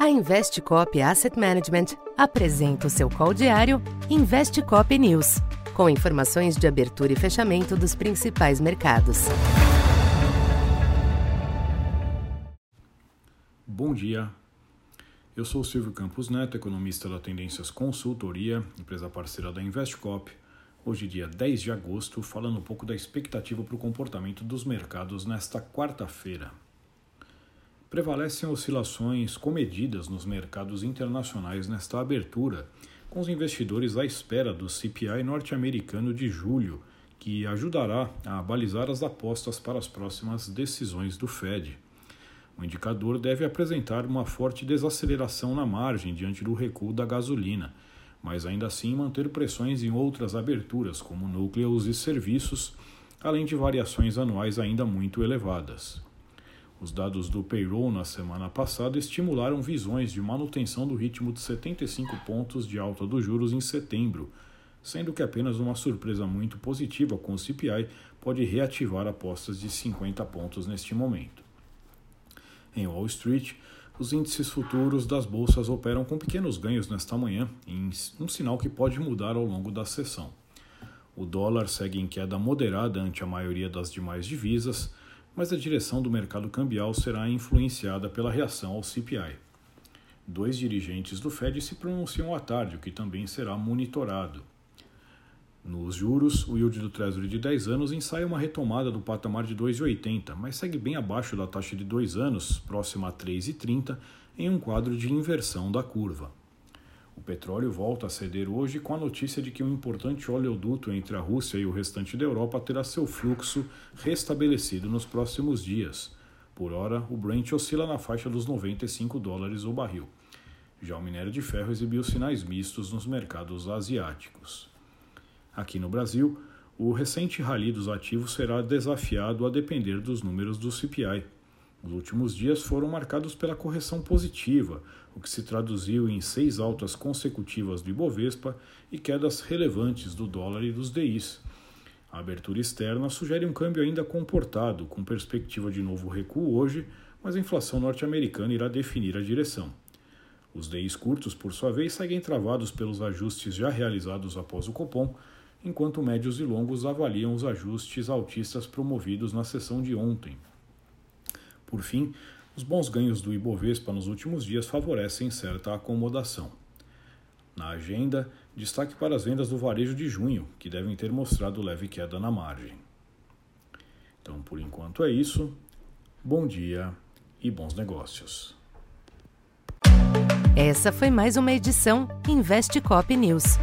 A Investcop Asset Management apresenta o seu call diário Investcop News, com informações de abertura e fechamento dos principais mercados. Bom dia. Eu sou Silvio Campos Neto, economista da Tendências Consultoria, empresa parceira da Investcop. Hoje, dia 10 de agosto, falando um pouco da expectativa para o comportamento dos mercados nesta quarta-feira prevalecem oscilações comedidas nos mercados internacionais nesta abertura, com os investidores à espera do CPI norte-americano de julho, que ajudará a balizar as apostas para as próximas decisões do Fed. O indicador deve apresentar uma forte desaceleração na margem diante do recuo da gasolina, mas ainda assim manter pressões em outras aberturas, como núcleos e serviços, além de variações anuais ainda muito elevadas. Os dados do payroll na semana passada estimularam visões de manutenção do ritmo de 75 pontos de alta dos juros em setembro, sendo que apenas uma surpresa muito positiva com o CPI pode reativar apostas de 50 pontos neste momento. Em Wall Street, os índices futuros das bolsas operam com pequenos ganhos nesta manhã, um sinal que pode mudar ao longo da sessão. O dólar segue em queda moderada ante a maioria das demais divisas, mas a direção do mercado cambial será influenciada pela reação ao CPI. Dois dirigentes do Fed se pronunciam à tarde, o que também será monitorado. Nos juros, o yield do Treasury de 10 anos ensaia uma retomada do patamar de 2,80, mas segue bem abaixo da taxa de 2 anos, próxima a 3,30, em um quadro de inversão da curva. Petróleo volta a ceder hoje com a notícia de que um importante oleoduto entre a Rússia e o restante da Europa terá seu fluxo restabelecido nos próximos dias. Por hora, o Brent oscila na faixa dos 95 dólares o barril. Já o minério de ferro exibiu sinais mistos nos mercados asiáticos. Aqui no Brasil, o recente rally dos ativos será desafiado a depender dos números do CPI os últimos dias foram marcados pela correção positiva, o que se traduziu em seis altas consecutivas do Ibovespa e quedas relevantes do dólar e dos DIs. A abertura externa sugere um câmbio ainda comportado, com perspectiva de novo recuo hoje, mas a inflação norte-americana irá definir a direção. Os DIs curtos, por sua vez, seguem travados pelos ajustes já realizados após o Copom, enquanto médios e longos avaliam os ajustes altistas promovidos na sessão de ontem. Por fim, os bons ganhos do Ibovespa nos últimos dias favorecem certa acomodação. Na agenda, destaque para as vendas do varejo de junho, que devem ter mostrado leve queda na margem. Então, por enquanto é isso. Bom dia e bons negócios. Essa foi mais uma edição Investe Cop News.